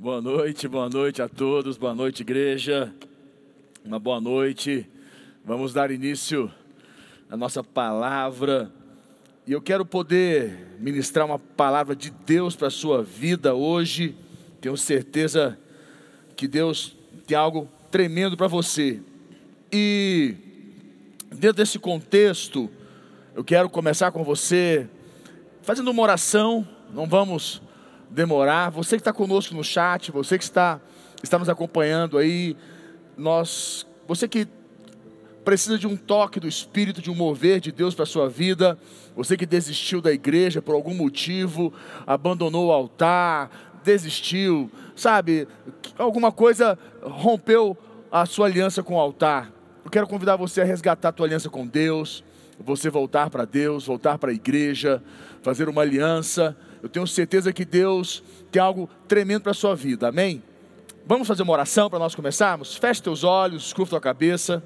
Boa noite, boa noite a todos, boa noite, igreja. Uma boa noite. Vamos dar início à nossa palavra. E eu quero poder ministrar uma palavra de Deus para a sua vida hoje. Tenho certeza que Deus tem algo tremendo para você. E dentro desse contexto, eu quero começar com você fazendo uma oração. Não vamos demorar. Você que está conosco no chat, você que está, está nos acompanhando aí, nós, você que precisa de um toque do Espírito, de um mover de Deus para a sua vida, você que desistiu da igreja por algum motivo, abandonou o altar, desistiu, sabe, alguma coisa rompeu a sua aliança com o altar. Eu quero convidar você a resgatar a tua aliança com Deus, você voltar para Deus, voltar para a igreja, fazer uma aliança eu tenho certeza que Deus tem algo tremendo para a sua vida, amém? Vamos fazer uma oração para nós começarmos? Feche teus olhos, curva tua cabeça.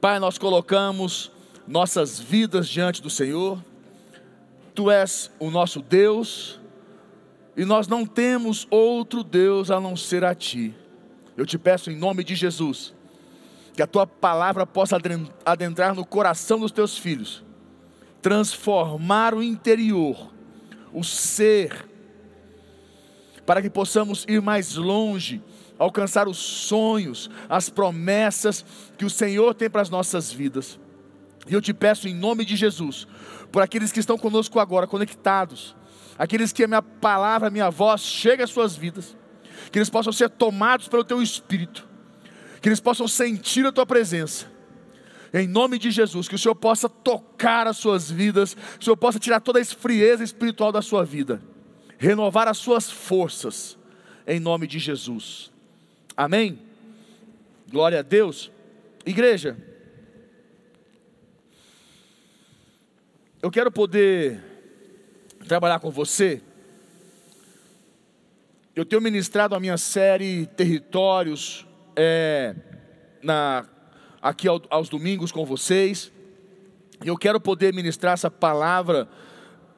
Pai, nós colocamos nossas vidas diante do Senhor. Tu és o nosso Deus e nós não temos outro Deus a não ser a Ti. Eu te peço em nome de Jesus que a Tua palavra possa adentrar no coração dos Teus filhos, transformar o interior o ser, para que possamos ir mais longe, alcançar os sonhos, as promessas que o Senhor tem para as nossas vidas. E eu te peço em nome de Jesus, por aqueles que estão conosco agora, conectados, aqueles que a minha palavra, a minha voz chega às suas vidas, que eles possam ser tomados pelo teu espírito, que eles possam sentir a tua presença em nome de Jesus, que o Senhor possa tocar as suas vidas, que o Senhor possa tirar toda a esfrieza espiritual da sua vida, renovar as suas forças, em nome de Jesus. Amém? Glória a Deus. Igreja, eu quero poder trabalhar com você. Eu tenho ministrado a minha série Territórios é, na aqui aos domingos com vocês. E eu quero poder ministrar essa palavra,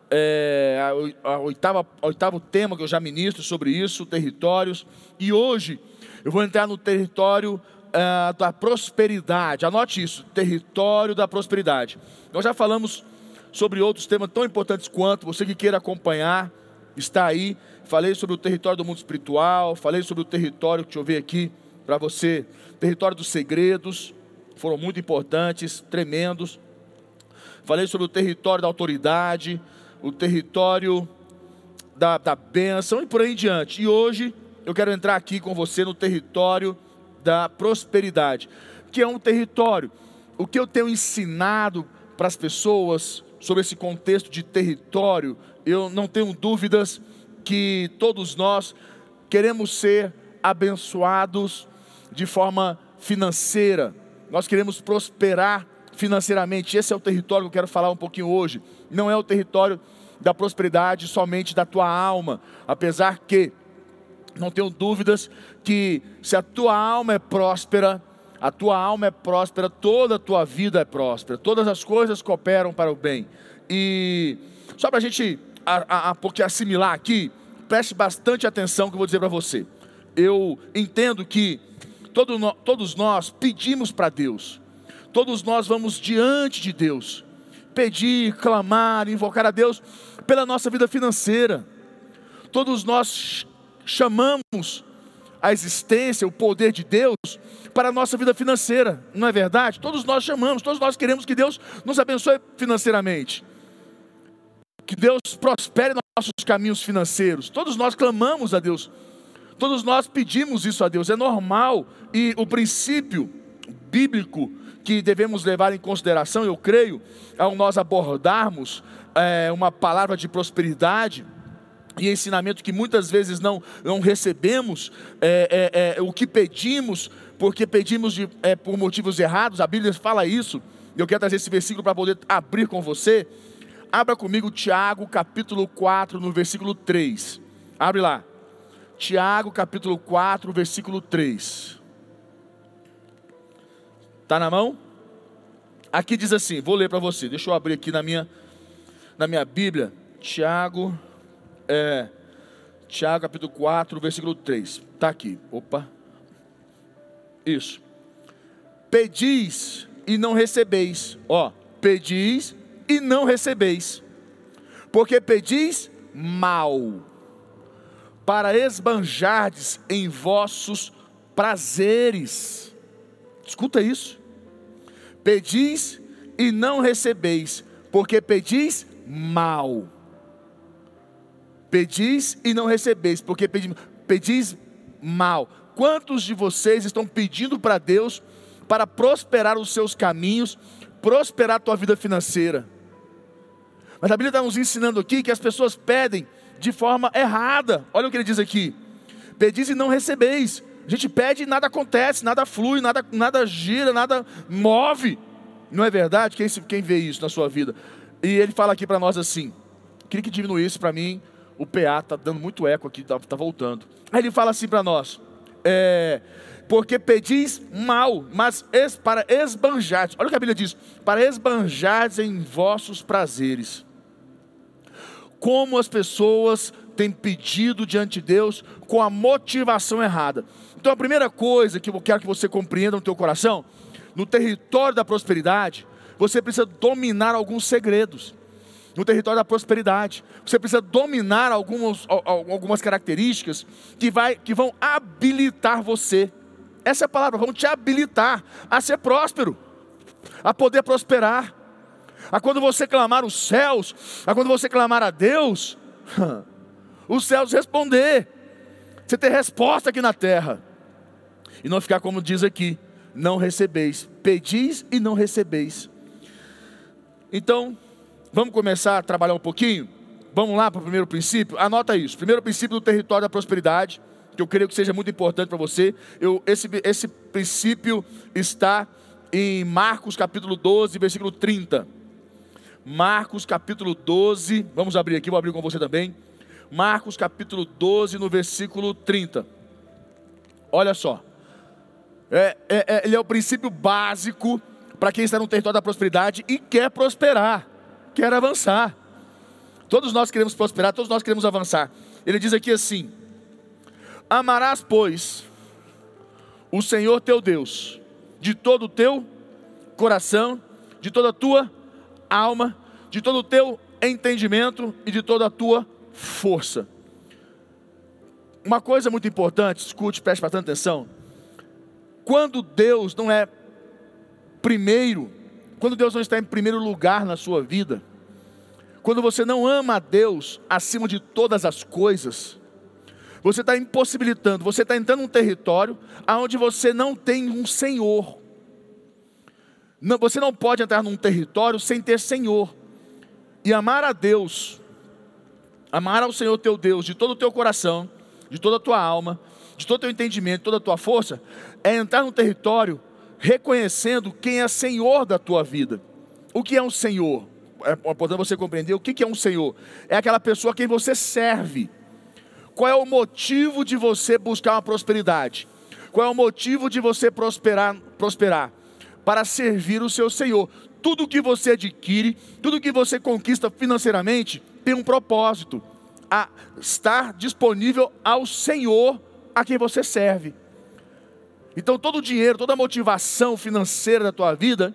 é, a, a, oitava, a oitavo tema que eu já ministro sobre isso, territórios. E hoje eu vou entrar no território é, da prosperidade. Anote isso, território da prosperidade. Nós já falamos sobre outros temas tão importantes quanto, você que queira acompanhar, está aí. Falei sobre o território do mundo espiritual, falei sobre o território, deixa eu ver aqui para você, território dos segredos, foram muito importantes, tremendos. Falei sobre o território da autoridade, o território da, da bênção e por aí em diante. E hoje eu quero entrar aqui com você no território da prosperidade, que é um território. O que eu tenho ensinado para as pessoas sobre esse contexto de território, eu não tenho dúvidas que todos nós queremos ser abençoados de forma financeira nós queremos prosperar financeiramente. Esse é o território que eu quero falar um pouquinho hoje. Não é o território da prosperidade somente da tua alma, apesar que não tenho dúvidas que se a tua alma é próspera, a tua alma é próspera, toda a tua vida é próspera, todas as coisas cooperam para o bem. E só para a gente a, assimilar aqui, preste bastante atenção que eu vou dizer para você. Eu entendo que Todo todos nós pedimos para Deus, todos nós vamos diante de Deus, pedir, clamar, invocar a Deus pela nossa vida financeira. Todos nós chamamos a existência, o poder de Deus para a nossa vida financeira, não é verdade? Todos nós chamamos, todos nós queremos que Deus nos abençoe financeiramente, que Deus prospere nossos caminhos financeiros. Todos nós clamamos a Deus Todos nós pedimos isso a Deus, é normal. E o princípio bíblico que devemos levar em consideração, eu creio, ao nós abordarmos é, uma palavra de prosperidade e ensinamento que muitas vezes não, não recebemos, é, é, o que pedimos, porque pedimos de, por motivos errados, a Bíblia fala isso, eu quero trazer esse versículo para poder abrir com você. Abra comigo Tiago capítulo 4, no versículo 3. Abre lá. Tiago capítulo 4, versículo 3. Está na mão? Aqui diz assim, vou ler para você, deixa eu abrir aqui na minha, na minha Bíblia. Tiago, é, Tiago capítulo 4, versículo 3. Está aqui. Opa. Isso. Pedis e não recebeis. Ó, pedis e não recebeis. Porque pedis mal, para esbanjardes em vossos prazeres. Escuta isso. Pedis e não recebeis, porque pedis mal. Pedis e não recebeis, porque pedis, pedis mal. Quantos de vocês estão pedindo para Deus para prosperar os seus caminhos, prosperar a tua vida financeira? Mas a Bíblia está nos ensinando aqui que as pessoas pedem de forma errada. Olha o que ele diz aqui: pedis e não recebeis. A gente pede e nada acontece, nada flui, nada, nada gira, nada move. Não é verdade? Quem, quem vê isso na sua vida? E ele fala aqui para nós assim: queria que diminuísse para mim, o PA está dando muito eco aqui, está tá voltando. Aí ele fala assim para nós: é, porque pedis mal, mas es, para esbanjar, olha o que a Bíblia diz: para esbanjar em vossos prazeres. Como as pessoas têm pedido diante de Deus com a motivação errada. Então a primeira coisa que eu quero que você compreenda no teu coração, no território da prosperidade, você precisa dominar alguns segredos. No território da prosperidade, você precisa dominar algumas, algumas características que, vai, que vão habilitar você. Essa é a palavra, vão te habilitar a ser próspero, a poder prosperar. A quando você clamar os céus, a quando você clamar a Deus, os céus responder. Você ter resposta aqui na terra. E não ficar como diz aqui, não recebeis. Pedis e não recebeis. Então, vamos começar a trabalhar um pouquinho? Vamos lá para o primeiro princípio? Anota isso. Primeiro princípio do território da prosperidade, que eu creio que seja muito importante para você. Eu, esse, esse princípio está em Marcos capítulo 12, versículo 30. Marcos capítulo 12, vamos abrir aqui, vou abrir com você também. Marcos capítulo 12, no versículo 30. Olha só. É, é, é, ele é o princípio básico para quem está no território da prosperidade e quer prosperar, quer avançar. Todos nós queremos prosperar, todos nós queremos avançar. Ele diz aqui assim: Amarás, pois, o Senhor teu Deus, de todo o teu coração, de toda a tua alma, de todo o teu entendimento e de toda a tua força. Uma coisa muito importante, escute, preste bastante atenção. Quando Deus não é primeiro, quando Deus não está em primeiro lugar na sua vida, quando você não ama a Deus acima de todas as coisas, você está impossibilitando, você está entrando num território onde você não tem um Senhor. Não, você não pode entrar num território sem ter Senhor. E amar a Deus, amar ao Senhor teu Deus de todo o teu coração, de toda a tua alma, de todo o teu entendimento, toda a tua força, é entrar num território reconhecendo quem é Senhor da tua vida. O que é um Senhor? É importante você compreender o que é um Senhor. É aquela pessoa a quem você serve. Qual é o motivo de você buscar uma prosperidade? Qual é o motivo de você prosperar? prosperar? Para servir o seu Senhor. Tudo que você adquire, tudo que você conquista financeiramente, tem um propósito: a estar disponível ao Senhor a quem você serve. Então todo o dinheiro, toda a motivação financeira da tua vida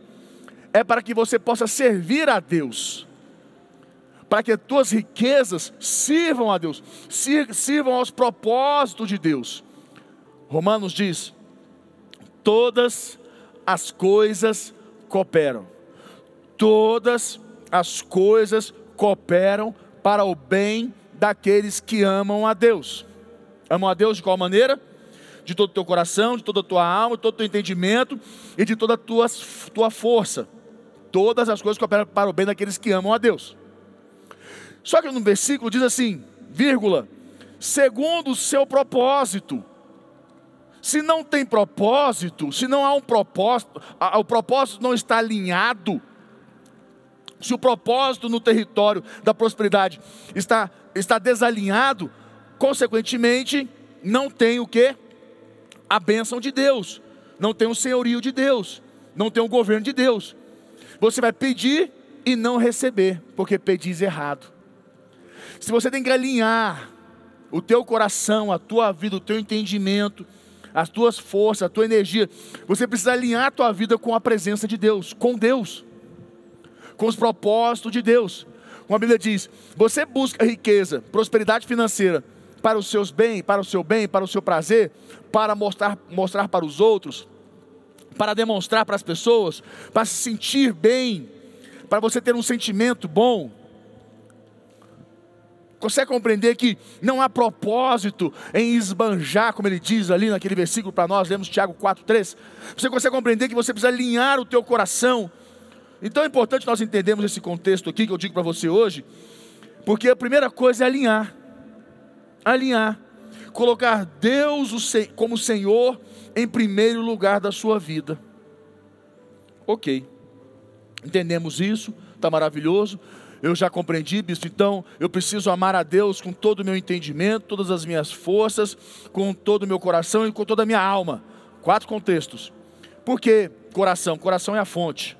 é para que você possa servir a Deus. Para que as tuas riquezas sirvam a Deus, sirvam aos propósitos de Deus. Romanos diz: todas as coisas cooperam. Todas as coisas cooperam para o bem daqueles que amam a Deus. Amam a Deus de qual maneira? de todo o teu coração, de toda a tua alma, de todo o teu entendimento e de toda a tua, tua força. Todas as coisas cooperam para o bem daqueles que amam a Deus. Só que no versículo diz assim, vírgula, segundo o seu propósito. Se não tem propósito, se não há um propósito, o propósito não está alinhado, se o propósito no território da prosperidade está, está desalinhado, consequentemente, não tem o que? a bênção de Deus, não tem o senhorio de Deus, não tem o governo de Deus. Você vai pedir e não receber, porque pedis errado. Se você tem que alinhar o teu coração, a tua vida, o teu entendimento, as tuas forças, a tua energia. Você precisa alinhar a tua vida com a presença de Deus, com Deus, com os propósitos de Deus. Como a Bíblia diz, você busca riqueza, prosperidade financeira para os seus bens, para o seu bem, para o seu prazer, para mostrar, mostrar para os outros, para demonstrar para as pessoas, para se sentir bem, para você ter um sentimento bom. Consegue compreender que não há propósito em esbanjar, como ele diz ali naquele versículo para nós, lemos Tiago 4,3. Você consegue compreender que você precisa alinhar o teu coração. Então é importante nós entendermos esse contexto aqui que eu digo para você hoje, porque a primeira coisa é alinhar. Alinhar. Colocar Deus como Senhor em primeiro lugar da sua vida. Ok. Entendemos isso, está maravilhoso eu já compreendi, bispo, então eu preciso amar a Deus com todo o meu entendimento, todas as minhas forças, com todo o meu coração e com toda a minha alma. Quatro contextos. Por que coração? Coração é a fonte.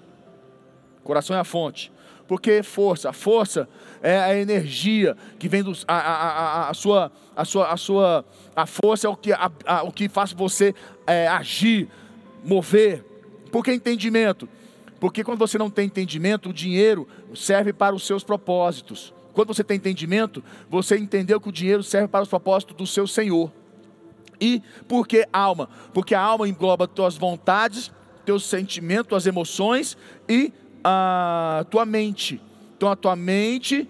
Coração é a fonte. Por que força? A força é a energia que vem dos. A, a, a, a, sua, a, sua, a sua. A força é o que, a, a, o que faz você é, agir, mover. Por que entendimento? Porque quando você não tem entendimento, o dinheiro serve para os seus propósitos. Quando você tem entendimento, você entendeu que o dinheiro serve para os propósitos do seu Senhor. E por que alma? Porque a alma engloba tuas vontades, teus sentimentos, tuas emoções e a tua mente. Então a tua mente,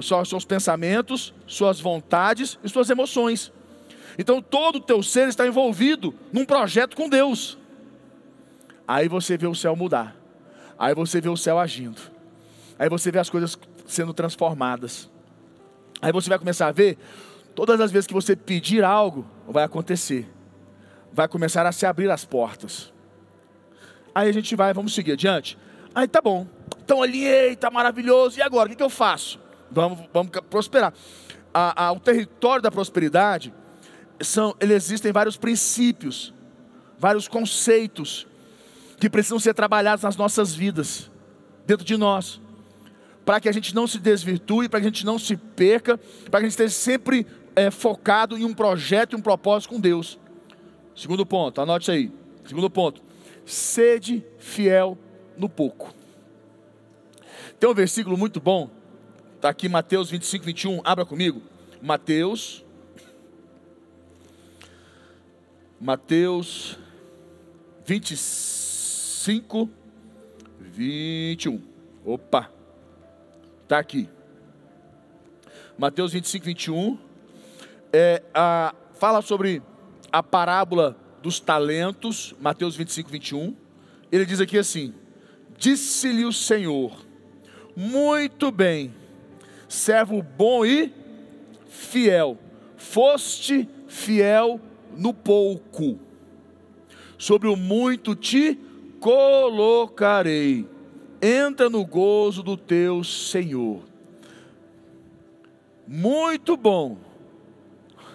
seus pensamentos, suas vontades e suas emoções. Então todo o teu ser está envolvido num projeto com Deus. Aí você vê o céu mudar. Aí você vê o céu agindo. Aí você vê as coisas sendo transformadas. Aí você vai começar a ver, todas as vezes que você pedir algo, vai acontecer. Vai começar a se abrir as portas. Aí a gente vai, vamos seguir adiante. Aí tá bom. Então alinhei, tá maravilhoso. E agora, o que, que eu faço? Vamos, vamos prosperar. A, a, o território da prosperidade, são, ele existem vários princípios, vários conceitos que precisam ser trabalhados nas nossas vidas, dentro de nós, para que a gente não se desvirtue, para que a gente não se perca, para que a gente esteja sempre é, focado em um projeto e um propósito com Deus. Segundo ponto, anote aí. Segundo ponto, sede fiel no pouco. Tem um versículo muito bom, está aqui Mateus 25, 21, abra comigo. Mateus, Mateus 25. 5, 21. Opa, está aqui. Mateus 25, 21. É, a, fala sobre a parábola dos talentos, Mateus 25, 21. Ele diz aqui assim: Disse-lhe o Senhor, muito bem, servo bom e fiel, foste fiel no pouco, sobre o muito te colocarei. Entra no gozo do teu Senhor. Muito bom.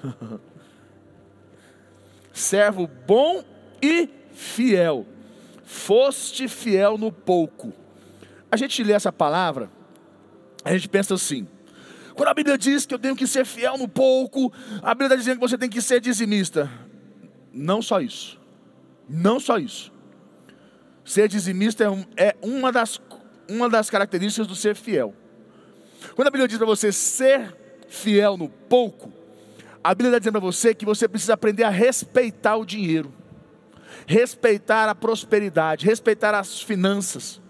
Servo bom e fiel. Foste fiel no pouco. A gente lê essa palavra, a gente pensa assim: quando a Bíblia diz que eu tenho que ser fiel no pouco, a Bíblia está dizendo que você tem que ser dizimista. Não só isso. Não só isso. Ser dizimista é, um, é uma, das, uma das características do ser fiel. Quando a Bíblia diz para você ser fiel no pouco, a Bíblia está dizendo para você que você precisa aprender a respeitar o dinheiro, respeitar a prosperidade, respeitar as finanças.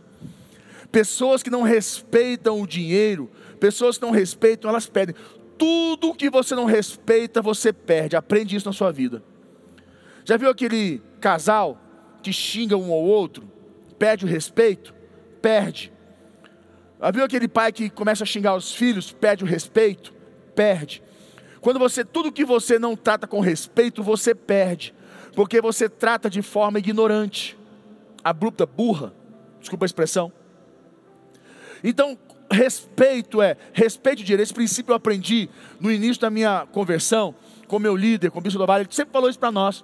Pessoas que não respeitam o dinheiro, pessoas que não respeitam, elas perdem. Tudo que você não respeita, você perde. Aprende isso na sua vida. Já viu aquele casal que xinga um ao outro, perde o respeito, perde. Viu aquele pai que começa a xingar os filhos, perde o respeito, perde. Quando você, tudo que você não trata com respeito, você perde, porque você trata de forma ignorante, abrupta, burra, desculpa a expressão. Então, respeito é, respeito de esse princípio eu aprendi no início da minha conversão, com meu líder, com o Bispo do Vale, ele sempre falou isso para nós.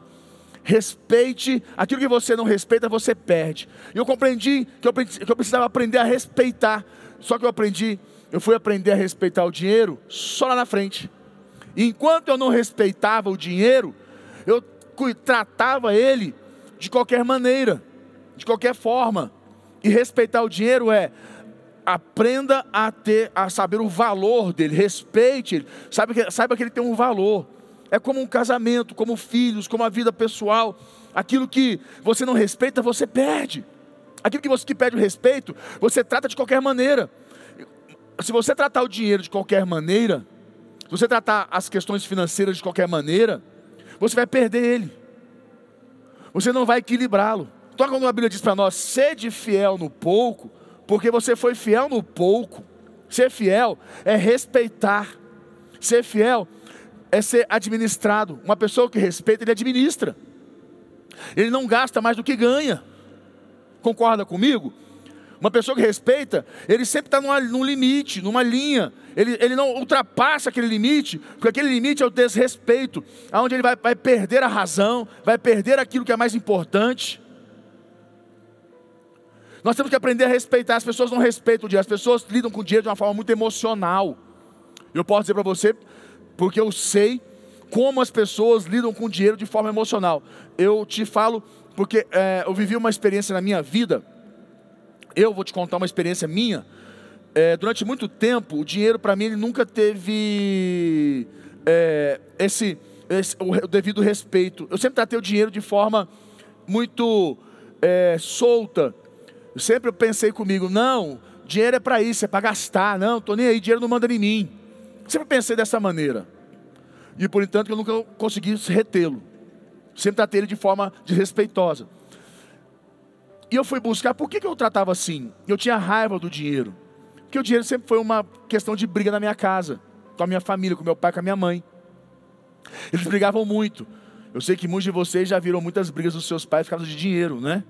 Respeite, aquilo que você não respeita, você perde. E eu compreendi que eu, que eu precisava aprender a respeitar. Só que eu aprendi, eu fui aprender a respeitar o dinheiro só lá na frente. E enquanto eu não respeitava o dinheiro, eu tratava ele de qualquer maneira, de qualquer forma. E respeitar o dinheiro é aprenda a ter, a saber o valor dele, respeite ele, saiba que, saiba que ele tem um valor. É como um casamento, como filhos, como a vida pessoal. Aquilo que você não respeita, você perde. Aquilo que você que pede o respeito, você trata de qualquer maneira. Se você tratar o dinheiro de qualquer maneira, se você tratar as questões financeiras de qualquer maneira, você vai perder ele. Você não vai equilibrá-lo. Então, quando a Bíblia diz para nós, sede fiel no pouco, porque você foi fiel no pouco. Ser fiel é respeitar. Ser fiel é ser administrado. Uma pessoa que respeita, ele administra. Ele não gasta mais do que ganha. Concorda comigo? Uma pessoa que respeita, ele sempre está num limite, numa linha. Ele, ele não ultrapassa aquele limite, porque aquele limite é o desrespeito, aonde ele vai, vai perder a razão, vai perder aquilo que é mais importante. Nós temos que aprender a respeitar. As pessoas não respeitam o dinheiro, as pessoas lidam com o dinheiro de uma forma muito emocional. Eu posso dizer para você, porque eu sei como as pessoas lidam com dinheiro de forma emocional. Eu te falo, porque é, eu vivi uma experiência na minha vida. Eu vou te contar uma experiência minha. É, durante muito tempo, o dinheiro para mim ele nunca teve é, esse, esse o, devido respeito. Eu sempre tratei o dinheiro de forma muito é, solta. Eu sempre pensei comigo, não, dinheiro é para isso, é para gastar. Não, estou nem aí, dinheiro não manda em mim. Sempre pensei dessa maneira. E por entanto eu nunca consegui retê-lo. Sempre tratei ele de forma desrespeitosa. E eu fui buscar, por que, que eu tratava assim? Eu tinha raiva do dinheiro. Porque o dinheiro sempre foi uma questão de briga na minha casa, com a minha família, com meu pai, com a minha mãe. Eles brigavam muito. Eu sei que muitos de vocês já viram muitas brigas dos seus pais por causa de dinheiro, né?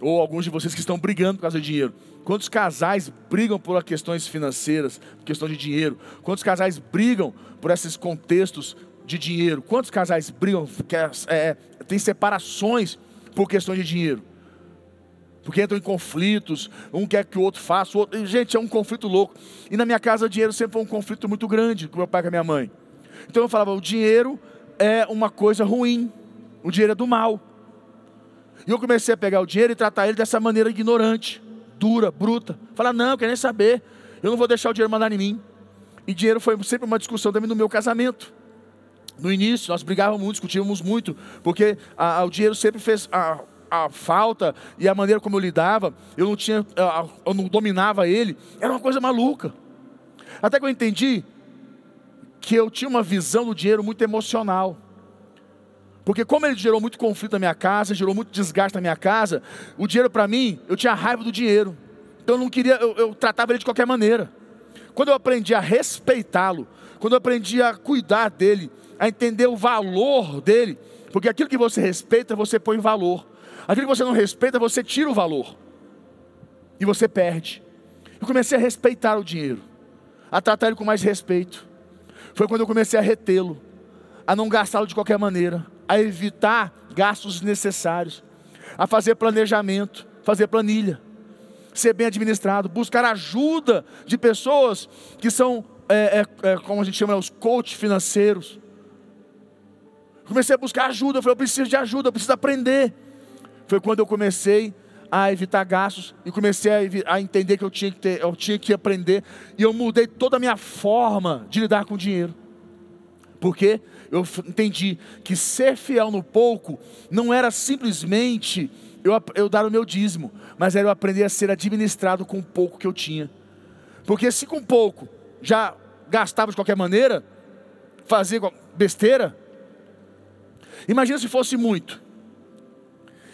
Ou alguns de vocês que estão brigando por causa de dinheiro. Quantos casais brigam por questões financeiras, por questão de dinheiro? Quantos casais brigam por esses contextos de dinheiro? Quantos casais brigam, é, tem separações por questões de dinheiro? Porque entram em conflitos, um quer que o outro faça, o outro. Gente, é um conflito louco. E na minha casa, o dinheiro sempre foi um conflito muito grande com meu pai e com a minha mãe. Então eu falava: o dinheiro é uma coisa ruim, o dinheiro é do mal. E eu comecei a pegar o dinheiro e tratar ele dessa maneira ignorante, dura, bruta. Falar, não, eu quero nem saber, eu não vou deixar o dinheiro mandar em mim. E dinheiro foi sempre uma discussão também no meu casamento. No início, nós brigávamos muito, discutíamos muito, porque a, a, o dinheiro sempre fez a, a falta e a maneira como eu lidava, eu não tinha, eu não dominava ele, era uma coisa maluca. Até que eu entendi que eu tinha uma visão do dinheiro muito emocional. Porque como ele gerou muito conflito na minha casa, gerou muito desgaste na minha casa, o dinheiro para mim, eu tinha raiva do dinheiro. Então eu não queria, eu, eu tratava ele de qualquer maneira. Quando eu aprendi a respeitá-lo, quando eu aprendi a cuidar dele, a entender o valor dele, porque aquilo que você respeita, você põe valor. Aquilo que você não respeita, você tira o valor. E você perde. Eu comecei a respeitar o dinheiro, a tratar ele com mais respeito. Foi quando eu comecei a retê-lo, a não gastá-lo de qualquer maneira, a evitar gastos necessários, a fazer planejamento, fazer planilha, ser bem administrado, buscar ajuda de pessoas que são, é, é, é, como a gente chama, os coaches financeiros. Comecei a buscar ajuda, eu falei, eu preciso de ajuda, eu preciso aprender. Foi quando eu comecei a evitar gastos e comecei a, a entender que eu tinha que, ter, eu tinha que aprender e eu mudei toda a minha forma de lidar com o dinheiro. Porque eu entendi que ser fiel no pouco não era simplesmente eu, eu dar o meu dízimo, mas era eu aprender a ser administrado com o pouco que eu tinha. Porque se com pouco já gastava de qualquer maneira, fazia besteira, imagina se fosse muito.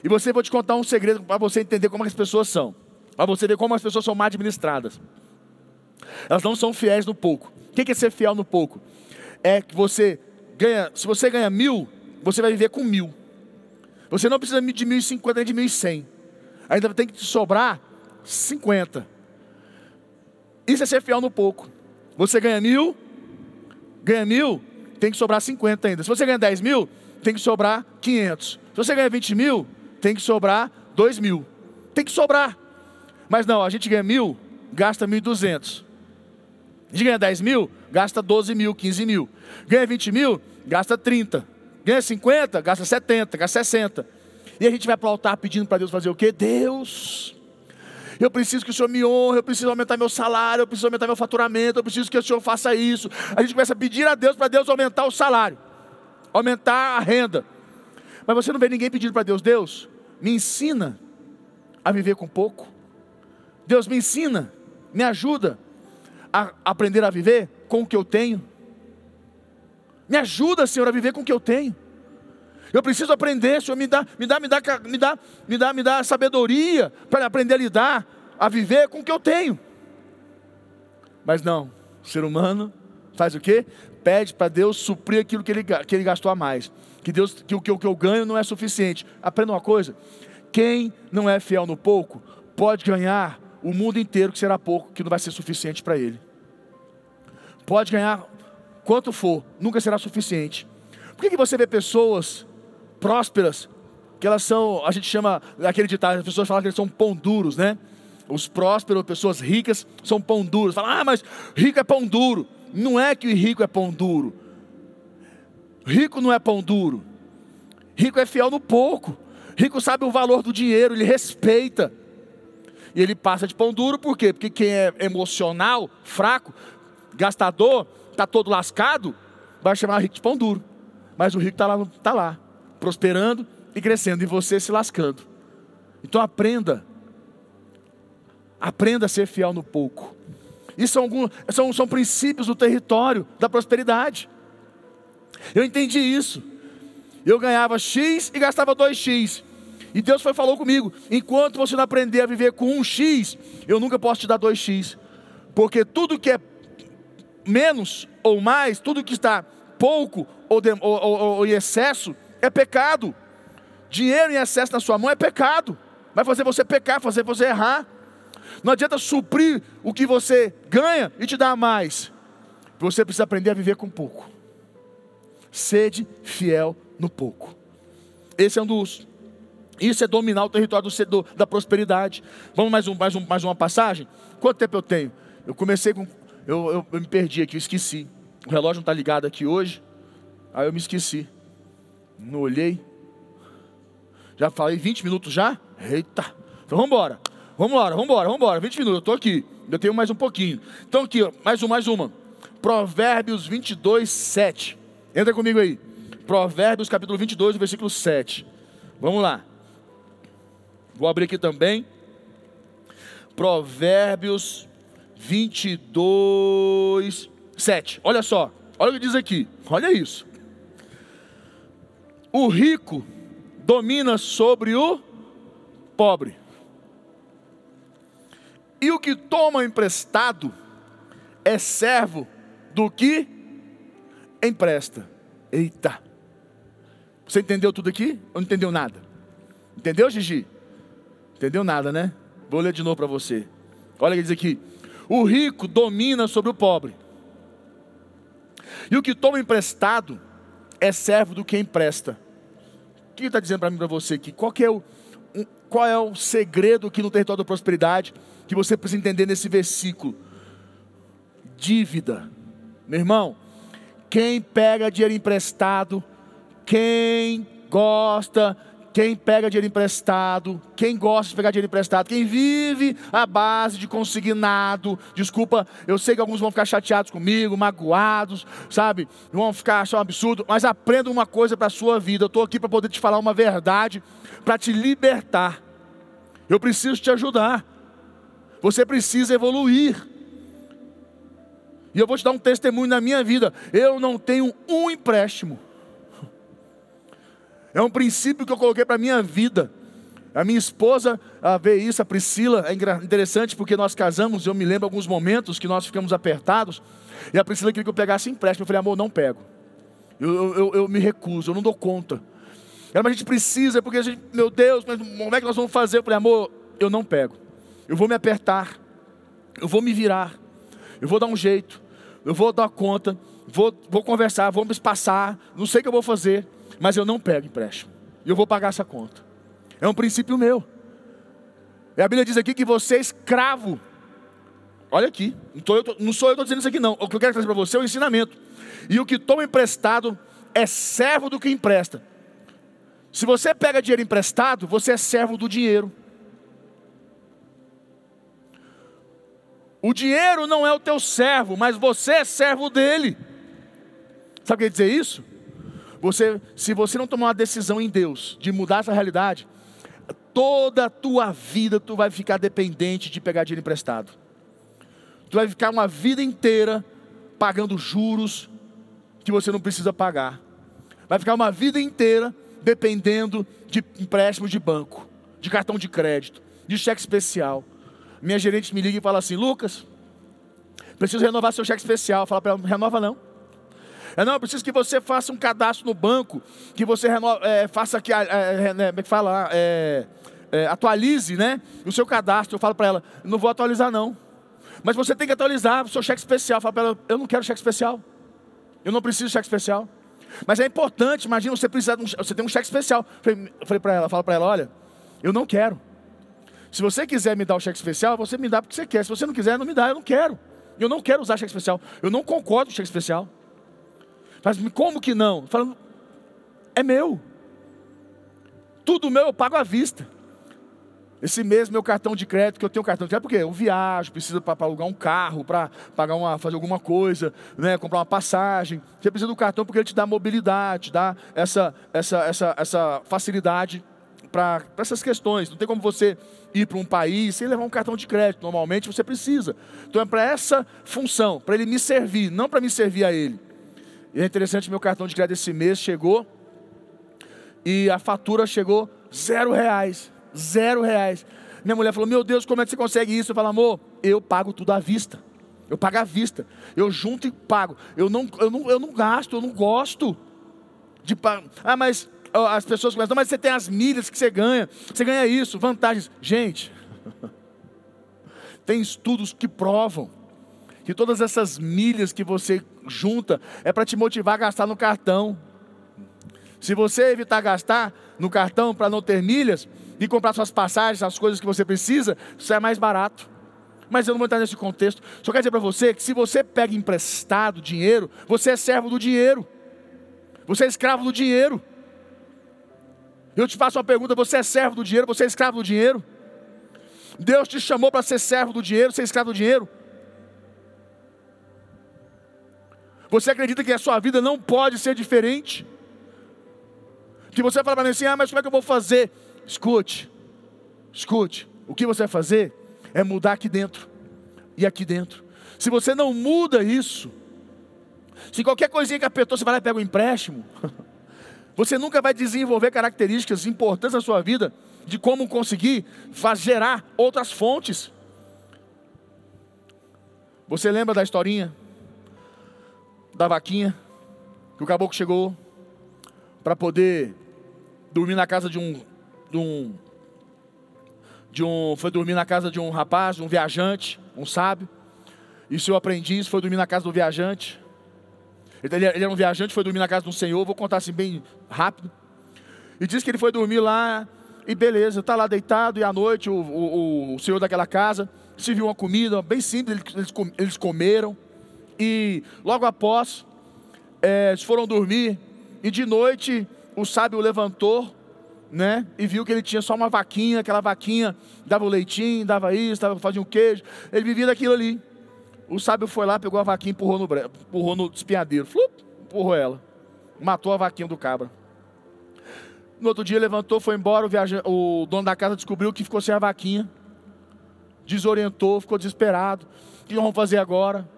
E você vou te contar um segredo para você entender como as pessoas são, para você ver como as pessoas são mal administradas. Elas não são fiéis no pouco. O que é ser fiel no pouco? É que você ganha, se você ganha mil, você vai viver com mil. Você não precisa de mil e cinquenta nem de mil e cem. Ainda tem que te sobrar cinquenta. Isso é ser fiel no pouco. Você ganha mil, ganha mil, tem que sobrar cinquenta ainda. Se você ganha dez mil, tem que sobrar quinhentos. Se você ganha vinte mil, tem que sobrar dois mil. Tem que sobrar. Mas não, a gente ganha mil, gasta mil e duzentos. A gente ganha dez mil, gasta 12 mil, 15 mil. Ganha 20 mil, gasta 30. Ganha 50, gasta 70, gasta 60. E a gente vai para o altar pedindo para Deus fazer o quê? Deus, eu preciso que o Senhor me honre, eu preciso aumentar meu salário, eu preciso aumentar meu faturamento, eu preciso que o Senhor faça isso. A gente começa a pedir a Deus para Deus aumentar o salário, aumentar a renda. Mas você não vê ninguém pedindo para Deus, Deus, me ensina a viver com pouco. Deus me ensina, me ajuda a aprender a viver com o que eu tenho. Me ajuda, Senhor, a viver com o que eu tenho. Eu preciso aprender, Senhor, me dá, me dá, me dá, me dá, me dá, me dá sabedoria para aprender a lidar, a viver com o que eu tenho. Mas não, o ser humano faz o quê? Pede para Deus suprir aquilo que ele, que ele gastou a mais. Que Deus, que o que eu ganho não é suficiente. Aprenda uma coisa: quem não é fiel no pouco, pode ganhar o mundo inteiro que será pouco, que não vai ser suficiente para ele. Pode ganhar quanto for, nunca será suficiente. Por que, que você vê pessoas prósperas, que elas são, a gente chama, aquele ditado, as pessoas falam que eles são pão duros, né? Os prósperos, pessoas ricas, são pão duros. Fala, ah, mas rico é pão duro. Não é que o rico é pão duro. Rico não é pão duro. Rico é fiel no pouco. Rico sabe o valor do dinheiro, ele respeita. E ele passa de pão duro, por quê? Porque quem é emocional, fraco, gastador, está todo lascado, vai chamar rico de pão duro. Mas o rico está lá, tá lá prosperando e crescendo, e você se lascando. Então aprenda. Aprenda a ser fiel no pouco. Isso são, alguns, são, são princípios do território da prosperidade. Eu entendi isso. Eu ganhava X e gastava 2X. E Deus foi falou comigo: enquanto você não aprender a viver com um X, eu nunca posso te dar 2X. Porque tudo que é menos ou mais, tudo que está pouco ou, de, ou, ou, ou em excesso, é pecado. Dinheiro em excesso na sua mão é pecado. Vai fazer você pecar, fazer você errar. Não adianta suprir o que você ganha e te dar mais. Você precisa aprender a viver com pouco. Sede fiel no pouco. Esse é um dos. Isso é dominar o território do, do, da prosperidade. Vamos mais, um, mais, um, mais uma passagem? Quanto tempo eu tenho? Eu comecei com. Eu, eu, eu me perdi aqui, eu esqueci. O relógio não está ligado aqui hoje. Aí eu me esqueci. Não olhei. Já falei 20 minutos já? Eita. Então vamos embora. Vamos embora, vamos embora, vamos embora. 20 minutos, eu estou aqui. Eu tenho mais um pouquinho. Então aqui, mais um, mais uma. Provérbios 22, 7. Entra comigo aí. Provérbios capítulo 22, versículo 7. Vamos lá. Vou abrir aqui também. Provérbios 22, 7. Olha só. Olha o que diz aqui. Olha isso. O rico domina sobre o pobre. E o que toma emprestado é servo do que empresta. Eita. Você entendeu tudo aqui? Ou não entendeu nada? Entendeu, Gigi? Entendeu nada, né? Vou ler de novo para você. Olha o que diz aqui: O rico domina sobre o pobre. E o que toma emprestado é servo do que empresta. O que está dizendo para mim para você aqui? Qual é, o, um, qual é o segredo aqui no território da prosperidade que você precisa entender nesse versículo? Dívida. Meu irmão, quem pega dinheiro emprestado, quem gosta quem pega dinheiro emprestado, quem gosta de pegar dinheiro emprestado, quem vive à base de consignado, desculpa, eu sei que alguns vão ficar chateados comigo, magoados, sabe, vão ficar achando um absurdo, mas aprenda uma coisa para a sua vida. Eu estou aqui para poder te falar uma verdade, para te libertar. Eu preciso te ajudar. Você precisa evoluir. E eu vou te dar um testemunho na minha vida. Eu não tenho um empréstimo. É um princípio que eu coloquei para a minha vida. A minha esposa a vê isso, a Priscila, é interessante porque nós casamos, eu me lembro alguns momentos que nós ficamos apertados, e a Priscila queria que eu pegasse empréstimo. Eu falei, amor, não pego. Eu, eu, eu me recuso, eu não dou conta. Ela, mas a gente precisa, porque a gente, meu Deus, mas como é que nós vamos fazer? Eu falei, amor, eu não pego. Eu vou me apertar, eu vou me virar, eu vou dar um jeito, eu vou dar conta, vou, vou conversar, vamos passar, não sei o que eu vou fazer mas eu não pego empréstimo. E eu vou pagar essa conta. É um princípio meu. E a Bíblia diz aqui que você é escravo. Olha aqui, tô, eu, não sou eu que estou dizendo isso aqui, não. O que eu quero trazer para você é o ensinamento. E o que toma emprestado é servo do que empresta. Se você pega dinheiro emprestado, você é servo do dinheiro. O dinheiro não é o teu servo, mas você é servo dele. Sabe o que quer dizer isso? Você, se você não tomar uma decisão em Deus de mudar essa realidade, toda a tua vida tu vai ficar dependente de pegar dinheiro emprestado. Tu vai ficar uma vida inteira pagando juros que você não precisa pagar. Vai ficar uma vida inteira dependendo de empréstimos de banco, de cartão de crédito, de cheque especial minha gerente me liga e fala assim: Lucas, preciso renovar seu cheque especial. Fala para ela: renova não. É, não, eu preciso que você faça um cadastro no banco, que você renova, é, faça que, é, é, como é fala, é, é, atualize, né, o seu cadastro. Eu falo para ela, não vou atualizar não. Mas você tem que atualizar o seu cheque especial. Fala para ela, eu não quero cheque especial. Eu não preciso de cheque especial. Mas é importante, imagina você precisa, um, você tem um cheque especial. Eu falei para ela, fala para ela, olha, eu não quero. Se você quiser me dar o cheque especial, você me dá porque você quer. Se você não quiser, não me dá, eu não quero. Eu não quero usar cheque especial. Eu não concordo com cheque especial. Mas como que não? Falando, é meu. Tudo meu eu pago à vista. Esse mês meu cartão de crédito, que eu tenho cartão de crédito, porque eu viajo, preciso para alugar um carro, para pagar uma, fazer alguma coisa, né, comprar uma passagem. Você precisa do cartão porque ele te dá mobilidade, dá essa, essa, essa, essa facilidade para essas questões. Não tem como você ir para um país sem levar um cartão de crédito. Normalmente você precisa. Então é para essa função, para ele me servir, não para me servir a ele. E é interessante, meu cartão de crédito esse mês chegou e a fatura chegou zero reais. Zero reais. Minha mulher falou: Meu Deus, como é que você consegue isso? Eu falo, amor, eu pago tudo à vista. Eu pago à vista. Eu junto e pago. Eu não, eu não, eu não gasto, eu não gosto de pagar. Ah, mas as pessoas começam, mas você tem as milhas que você ganha, você ganha isso, vantagens. Gente, tem estudos que provam que todas essas milhas que você junta é para te motivar a gastar no cartão. Se você evitar gastar no cartão para não ter milhas e comprar suas passagens, as coisas que você precisa, isso é mais barato. Mas eu não vou entrar nesse contexto. Só quero dizer para você que se você pega emprestado dinheiro, você é servo do dinheiro. Você é escravo do dinheiro. Eu te faço uma pergunta: você é servo do dinheiro? Você é escravo do dinheiro? Deus te chamou para ser servo do dinheiro, ser escravo do dinheiro? Você acredita que a sua vida não pode ser diferente? Que você fala para mim assim: ah, mas como é que eu vou fazer? Escute, escute. O que você vai fazer é mudar aqui dentro e aqui dentro. Se você não muda isso, se qualquer coisinha que apertou, você vai lá e pega um empréstimo. Você nunca vai desenvolver características importantes na sua vida de como conseguir fazer gerar outras fontes. Você lembra da historinha da vaquinha que o caboclo chegou para poder dormir na casa de um, de um de um foi dormir na casa de um rapaz, um viajante, um sábio. E seu aprendiz foi dormir na casa do viajante. Ele, ele era um viajante, foi dormir na casa de um senhor, vou contar assim bem rápido. E diz que ele foi dormir lá, e beleza, está lá deitado, e à noite o, o, o, senhor daquela casa se viu uma comida bem simples, eles, eles comeram, e logo após, é, eles foram dormir, e de noite o sábio levantou, né? E viu que ele tinha só uma vaquinha, aquela vaquinha dava o leitinho, dava isso, dava, fazia um queijo. Ele vivia daquilo ali. O sábio foi lá, pegou a vaquinha empurrou no, empurrou no espinhadeiro. Flup, empurrou ela. Matou a vaquinha do cabra. No outro dia levantou, foi embora. O, o dono da casa descobriu que ficou sem a vaquinha. Desorientou, ficou desesperado. O que vamos fazer agora?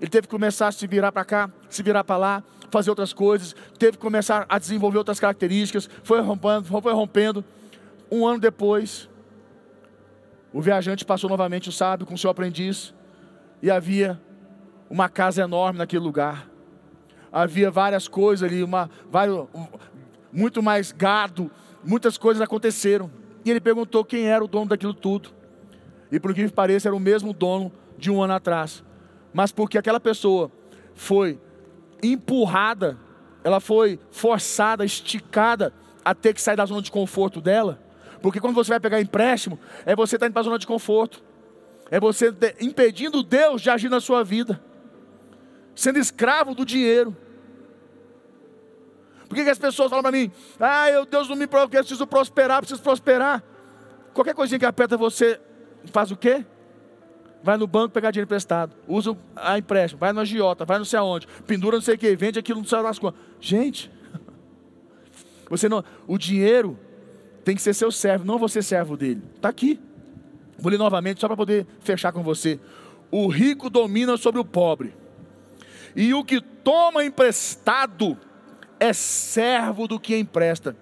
Ele teve que começar a se virar para cá, se virar para lá, fazer outras coisas. Teve que começar a desenvolver outras características. Foi rompendo, foi rompendo. Um ano depois, o viajante passou novamente o sábio com seu aprendiz e havia uma casa enorme naquele lugar. Havia várias coisas ali, uma, vários, muito mais gado, muitas coisas aconteceram. E ele perguntou quem era o dono daquilo tudo. E por que pareça, era o mesmo dono de um ano atrás. Mas porque aquela pessoa foi empurrada, ela foi forçada, esticada a ter que sair da zona de conforto dela. Porque quando você vai pegar empréstimo, é você estar tá indo para a zona de conforto. é você impedindo Deus de agir na sua vida, sendo escravo do dinheiro. Por que, que as pessoas falam para mim, ah, eu, Deus não me eu preciso prosperar, preciso prosperar. Qualquer coisinha que aperta você, faz o quê? Vai no banco pegar dinheiro emprestado, usa a empréstimo, vai no agiota, vai não sei aonde, pendura não sei o que, vende aquilo, não sai das contas. Gente, você não, o dinheiro tem que ser seu servo, não você servo dele. Está aqui. Vou ler novamente, só para poder fechar com você. O rico domina sobre o pobre, e o que toma emprestado é servo do que empresta.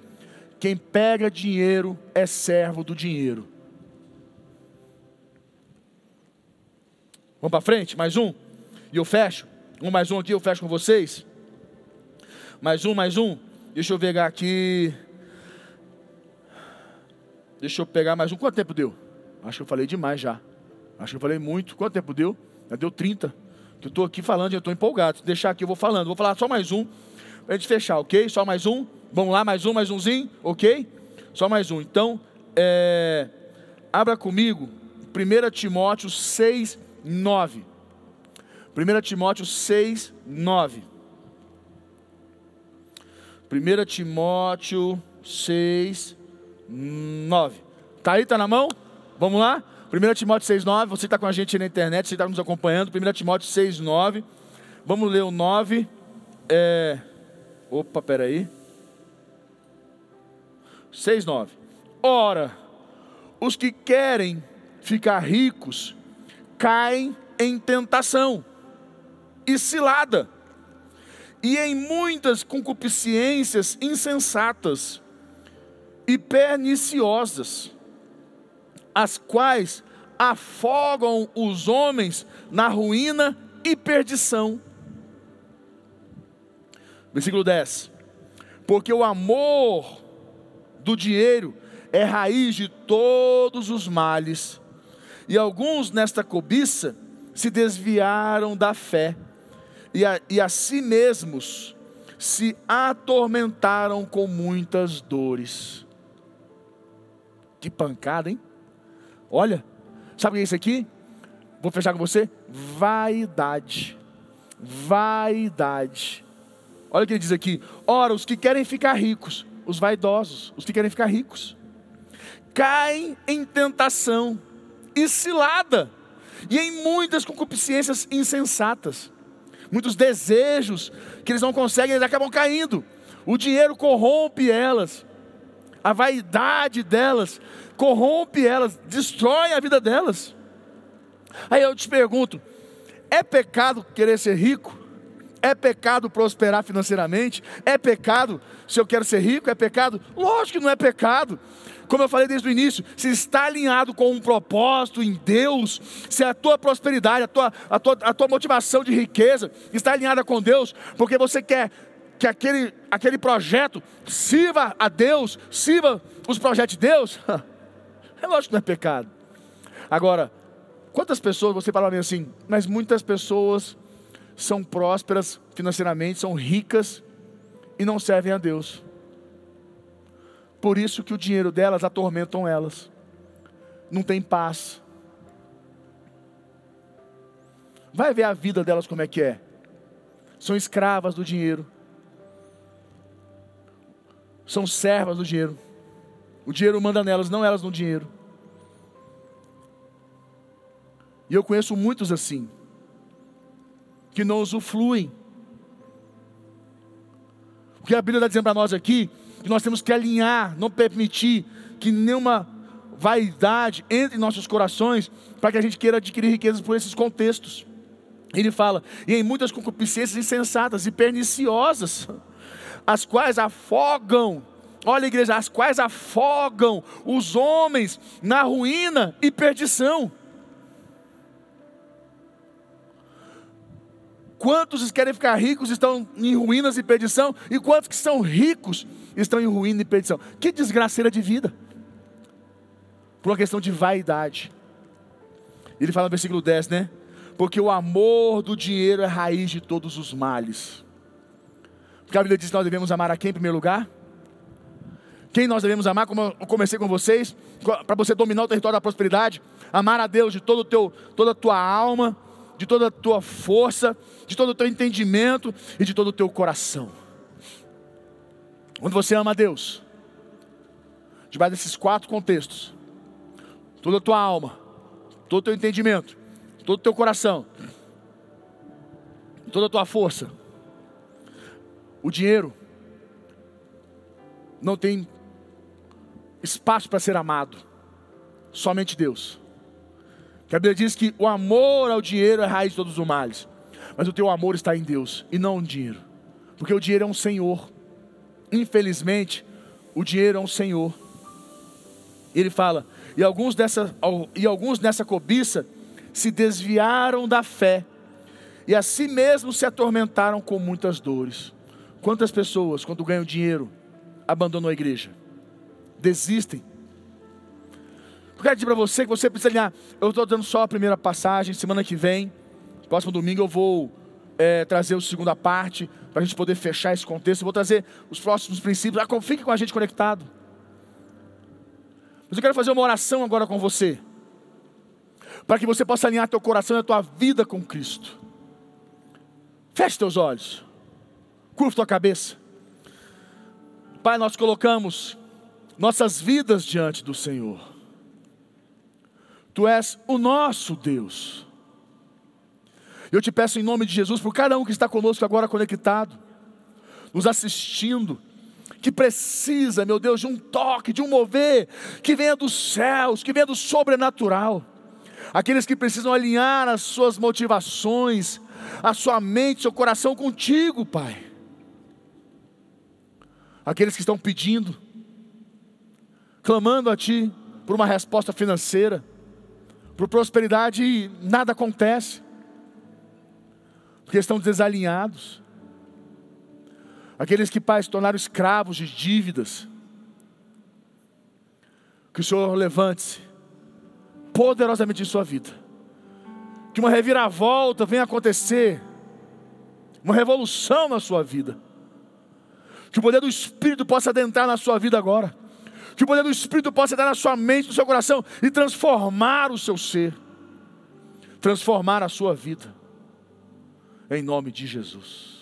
Quem pega dinheiro é servo do dinheiro. Vamos para frente? Mais um? E eu fecho. Um mais um aqui, eu fecho com vocês. Mais um, mais um. Deixa eu pegar aqui. Deixa eu pegar mais um. Quanto tempo deu? Acho que eu falei demais já. Acho que eu falei muito. Quanto tempo deu? Já deu 30. Que eu estou aqui falando e eu estou empolgado. Deixar aqui, eu vou falando. Vou falar só mais um. Para a gente fechar, ok? Só mais um. Vamos lá, mais um, mais umzinho, ok? Só mais um. Então, é... abra comigo 1 Timóteo 6, 9. 1 Timóteo 6, 9. 1 Timóteo 6, 9. Tá aí, tá na mão? Vamos lá? 1 Timóteo 6, 9. Você está com a gente na internet, você está nos acompanhando. 1 Timóteo 6, 9. Vamos ler o 9. É... Opa, peraí. 6, 9. Ora, os que querem ficar ricos caem em tentação e cilada, e em muitas concupiscências insensatas e perniciosas, as quais afogam os homens na ruína e perdição. Versículo 10: Porque o amor do dinheiro é raiz de todos os males e alguns nesta cobiça se desviaram da fé e a, e a si mesmos se atormentaram com muitas dores. Que pancada, hein? Olha, sabe o que é isso aqui? Vou fechar com você. Vaidade. Vaidade. Olha o que ele diz aqui. Ora, os que querem ficar ricos, os vaidosos, os que querem ficar ricos, caem em tentação e cilada, e em muitas concupiscências insensatas, muitos desejos que eles não conseguem, eles acabam caindo. O dinheiro corrompe elas, a vaidade delas corrompe elas, destrói a vida delas. Aí eu te pergunto: é pecado querer ser rico? É pecado prosperar financeiramente? É pecado se eu quero ser rico? É pecado? Lógico que não é pecado como eu falei desde o início, se está alinhado com um propósito em Deus, se a tua prosperidade, a tua, a tua, a tua motivação de riqueza está alinhada com Deus, porque você quer que aquele, aquele projeto sirva a Deus, sirva os projetos de Deus, é lógico que não é pecado. Agora, quantas pessoas, você fala assim, mas muitas pessoas são prósperas financeiramente, são ricas e não servem a Deus. Por isso que o dinheiro delas atormentam elas. Não tem paz. Vai ver a vida delas como é que é. São escravas do dinheiro. São servas do dinheiro. O dinheiro manda nelas, não elas no dinheiro. E eu conheço muitos assim, que não usufruem. O que a Bíblia está dizendo para nós aqui que nós temos que alinhar, não permitir que nenhuma vaidade entre nossos corações para que a gente queira adquirir riquezas por esses contextos. Ele fala, e em muitas concupiscências insensatas e perniciosas, as quais afogam, olha igreja, as quais afogam os homens na ruína e perdição. Quantos querem ficar ricos estão em ruínas e perdição, e quantos que são ricos estão em ruína e perdição. Que desgraceira de vida. Por uma questão de vaidade. Ele fala no versículo 10, né? Porque o amor do dinheiro é raiz de todos os males. Porque a Bíblia diz que nós devemos amar a quem em primeiro lugar? quem nós devemos amar, como eu comecei com vocês, para você dominar o território da prosperidade, amar a Deus de todo teu, toda a tua alma, de toda a tua força, de todo o teu entendimento e de todo o teu coração. Quando você ama a Deus, debaixo desses quatro contextos, toda a tua alma, todo o teu entendimento, todo o teu coração, toda a tua força, o dinheiro não tem espaço para ser amado, somente Deus. Que a Bíblia diz que o amor ao dinheiro é a raiz de todos os males, mas o teu amor está em Deus e não no dinheiro, porque o dinheiro é um senhor. Infelizmente, o dinheiro é um senhor. Ele fala: e alguns dessa, e alguns nessa cobiça se desviaram da fé e a si mesmos se atormentaram com muitas dores. Quantas pessoas, quando ganham dinheiro, abandonam a igreja? desistem. Eu quero dizer para você que você precisa alinhar. Eu estou dando só a primeira passagem. Semana que vem, próximo domingo, eu vou é, trazer a segunda parte para a gente poder fechar esse contexto. Eu vou trazer os próximos princípios. Ah, fique com a gente conectado. Mas eu quero fazer uma oração agora com você, para que você possa alinhar teu coração e a tua vida com Cristo. Feche teus olhos, curva tua cabeça. Pai, nós colocamos nossas vidas diante do Senhor. Tu és o nosso Deus. Eu te peço em nome de Jesus, por cada um que está conosco agora conectado, nos assistindo, que precisa, meu Deus, de um toque, de um mover, que venha dos céus, que venha do sobrenatural. Aqueles que precisam alinhar as suas motivações, a sua mente, seu coração contigo, Pai. Aqueles que estão pedindo, clamando a Ti por uma resposta financeira, por prosperidade e nada acontece, porque estão desalinhados. Aqueles que, Pai, se tornaram escravos de dívidas, que o Senhor levante-se poderosamente em sua vida, que uma reviravolta venha acontecer, uma revolução na sua vida, que o poder do Espírito possa adentrar na sua vida agora. Que o poder do Espírito possa entrar na sua mente, no seu coração e transformar o seu ser, transformar a sua vida, em nome de Jesus.